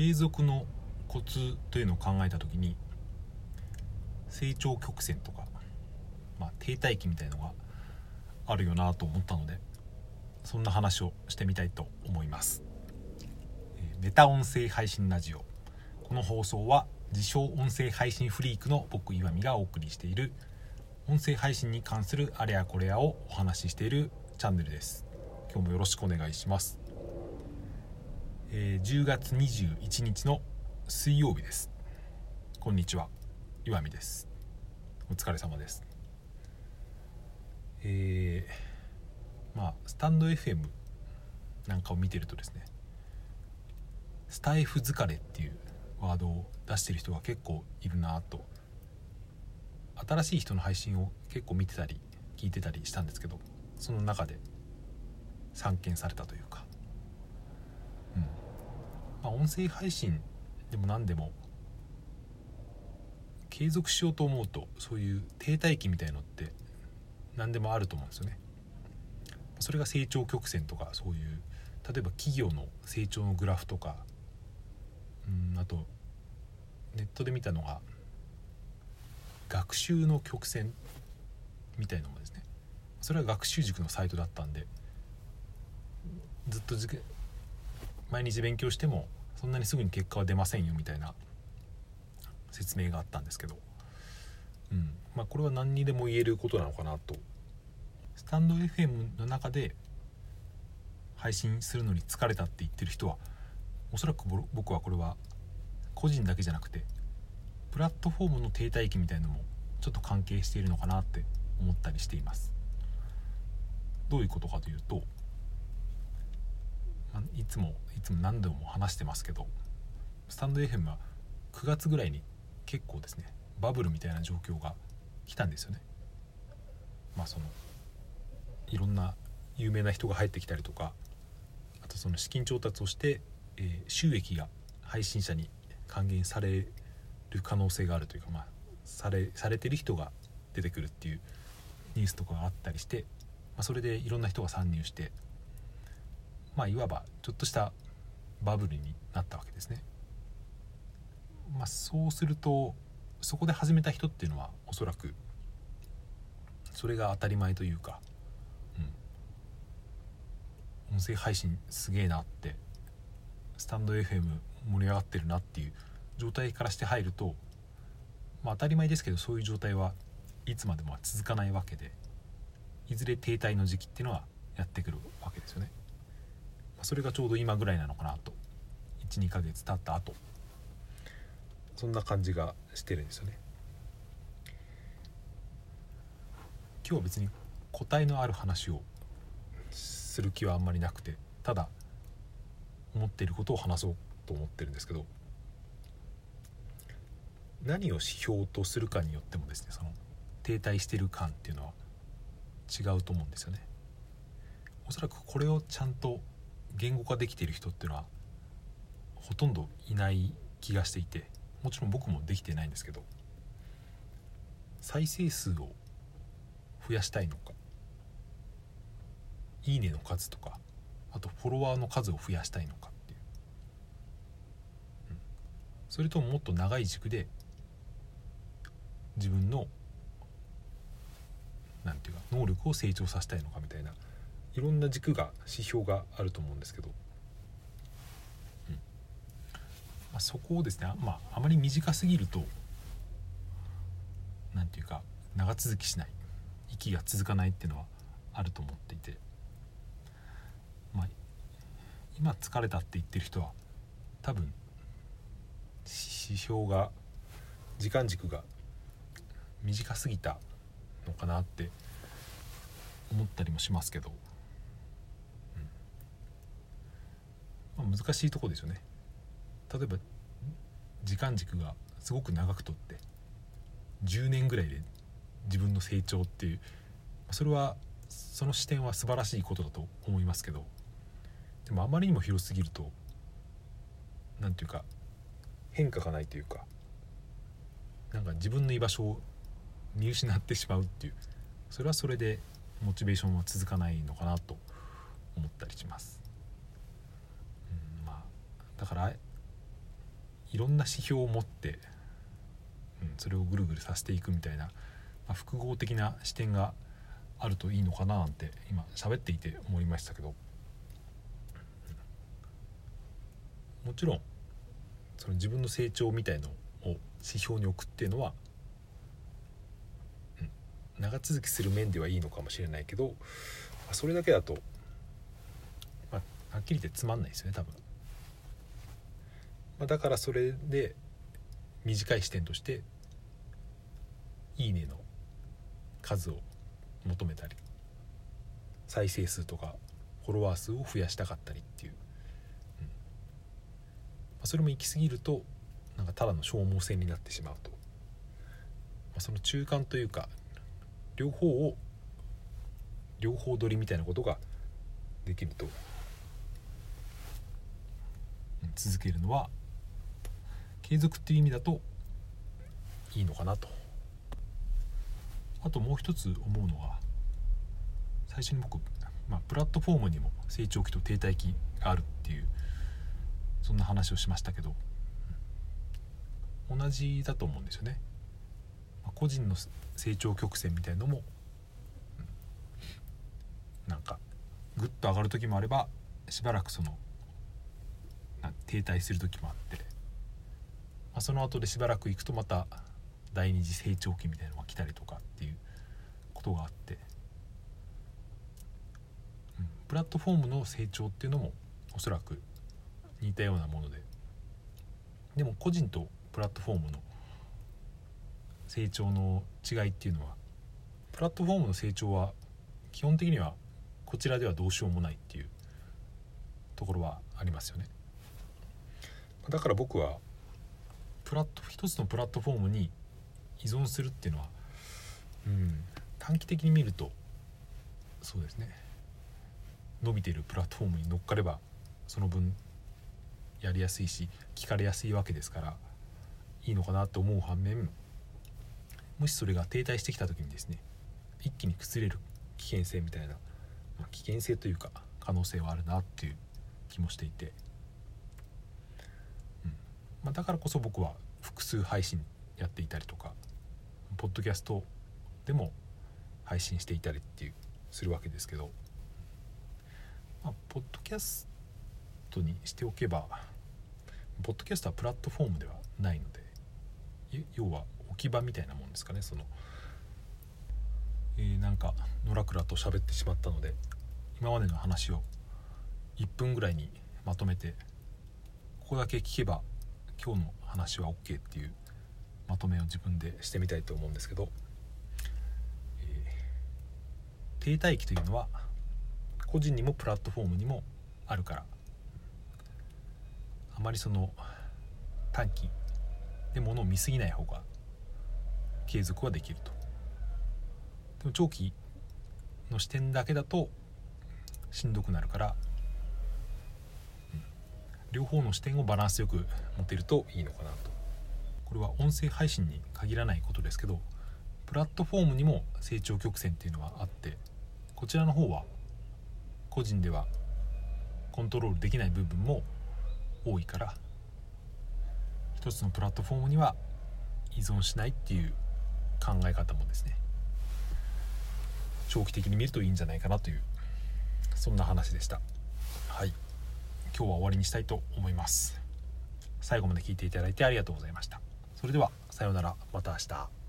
継続のコツというのを考えた時に成長曲線とか、まあ、停滞期みたいのがあるよなと思ったのでそんな話をしてみたいと思います。メタ音声配信ラジオ。この放送は自称音声配信フリークの僕岩見がお送りしている音声配信に関するあれやこれやをお話ししているチャンネルです。今日もよろしくお願いします、えー、10月21日の水曜日です。こんにちは。岩見です。お疲れ様です。えー、まあスタンド FM なんかを見てるとですねスタイフ疲れっていうワードを出してる人が結構いるなと。新しい人の配信を結構見てたり聞いてたりしたんですけどその中で散見されたというか、まあ、音声配信でも何でも継続しようと思うとそういう停滞期みたいのって何でもあると思うんですよね。それが成長曲線とかそういう例えば企業の成長のグラフとかうんあとネットで見たのが学習の曲線みたいのもですねそれは学習塾のサイトだったんでずっと毎日勉強してもそんなにすぐに結果は出ませんよみたいな説明があったんですけど、うん。まあ、これは何にでも言えることなのかなと。スタンド FM の中で配信するのに疲れたって言ってる人はおそらく僕はこれは個人だけじゃなくてプラットフォームの停滞期みたいなのもちょっと関係しているのかなって思ったりしています。どういうことかというといつもいつも何度も話してますけどスタンド FM は9月ぐらいに結構ですねバブルみたいな状況が来たんですよね。まあそのいろんな有名な人が入ってきたりとかあとその資金調達をして、えー、収益が配信者に還元される可能性があるというかまあされされてる人が出てくるっていうニュースとかがあったりして、まあ、それでいろんな人が参入してまあいわばちょっとしたバブルになったわけですね。まあ、そうするとそこで始めた人っていうのはおそらくそれが当たり前というか、うん、音声配信すげえなってスタンド FM 盛り上がってるなっていう状態からして入ると、まあ、当たり前ですけどそういう状態はいつまでも続かないわけでいずれ停滞の時期っていうのはやってくるわけですよね。それがちょうど今ぐらいなのかなと。12ヶ月経った後。そんな感じがしてるんですよね。今日は別に答えのある話をする気はあんまりなくてただ思っていることを話そうと思ってるんですけど何を指標とするかによってもですねその停滞してる感っていうのは違うと思うんですよね。おそらくこれをちゃんと言語化できている人っていうのはほとんどいない気がしていてもちろん僕もできてないんですけど再生数を増やしたいのかいいねの数とかあとフォロワーの数を増やしたいのかっていう、うん、それとももっと長い軸で自分のなんていうか能力を成長させたいのかみたいないろんな軸が指標があると思うんですけど、うん。まあ、そこをですね、まあ、あまり短すぎると何て言うか長続きしない。息が続かないっていうのはあると思っていて、まあ、今疲れたって言ってる人は多分指標が時間軸が短すぎたのかなって思ったりもしますけど。まあ、難しいとこですよね例えば時間軸がすごく長くとって10年ぐらいで自分の成長っていうそれはその視点は素晴らしいことだと思いますけどでもあまりにも広すぎると何て言うか変化がないというかなんか自分の居場所を見失ってしまうっていうそれはそれでモチベーションは続かないのかなと思ったりします。だからいろんな指標を持って、うん、それをぐるぐるさせていくみたいな、まあ、複合的な視点があるといいのかななんて今喋っていて思いましたけどもちろんその自分の成長みたいのを指標に置くっていうのは、うん、長続きする面ではいいのかもしれないけど、まあ、それだけだと、まあ、はっきり言ってつまんないですよね多分。まあ、だからそれで短い視点として「いいね」の数を求めたり再生数とかフォロワー数を増やしたかったりっていう、うん。まあ、それも行き過ぎるとなんかただの消耗戦になってしまうと、まあ、その中間というか両方を両方取りみたいなことができると続けるのは継続っていう意味だといいのかなとあともう一つ思うのは最初に僕、まあ、プラットフォームにも成長期と停滞期があるっていうそんな話をしましたけど同じだと思うんですよね。個人の成長曲線みたいのも、うん、なんかぐっと上がる時もあればしばらくその停滞する時もあってあ、その後でしばらく行くとまた第二次成長期みたいなのが来たりとかっていうことがあって、うん、プラットフォームの成長っていうのもおそらく似たようなもので。でも個人とプラットフォームの成長の違いっていうのはプラットフォームの成長は基本的にはこちらではどうしようもないっていうところはありますよね。だから僕はプラット一つのプラットフォームに依存するっていうのは、うん、短期的に見るとそうですね伸びてるプラットフォームに乗っかればその分やりやすいし聞かれやすいわけですからいいのかなと思う反面もしそれが停滞してきた時にですね一気に崩れる危険性みたいな、まあ、危険性というか可能性はあるなっていう気もしていて。まあ、だからこそ僕は複数配信やっていたりとかポッドキャストでも配信していたりっていうするわけですけど、まあ、ポッドキャストにしておけばポッドキャストはプラットフォームではないので要は置き場みたいなもんですかねその、えー、なんかのらくらと喋ってしまったので今までの話を1分ぐらいにまとめてここだけ聞けば今日の話は OK っていうまとめを自分でしてみたいと思うんですけど、えー、停滞期というのは個人にもプラットフォームにもあるからあまりその短期でものを見過ぎない方が継続はできると。でも長期の視点だけだとしんどくなるから両方の視点をバランスよく持てるといいのかなと。これは音声配信に限らないことですけどプラットフォームにも成長曲線っていうのはあってこちらの方は個人ではコントロールできない部分も多いから一つのプラットフォームには依存しないっていう考え方もですね長期的に見るといいんじゃないかなというそんな話でした。はい。今日は終わりにしたいと思います。最後まで聞いていただいてありがとうございました。それではさようなら。また明日。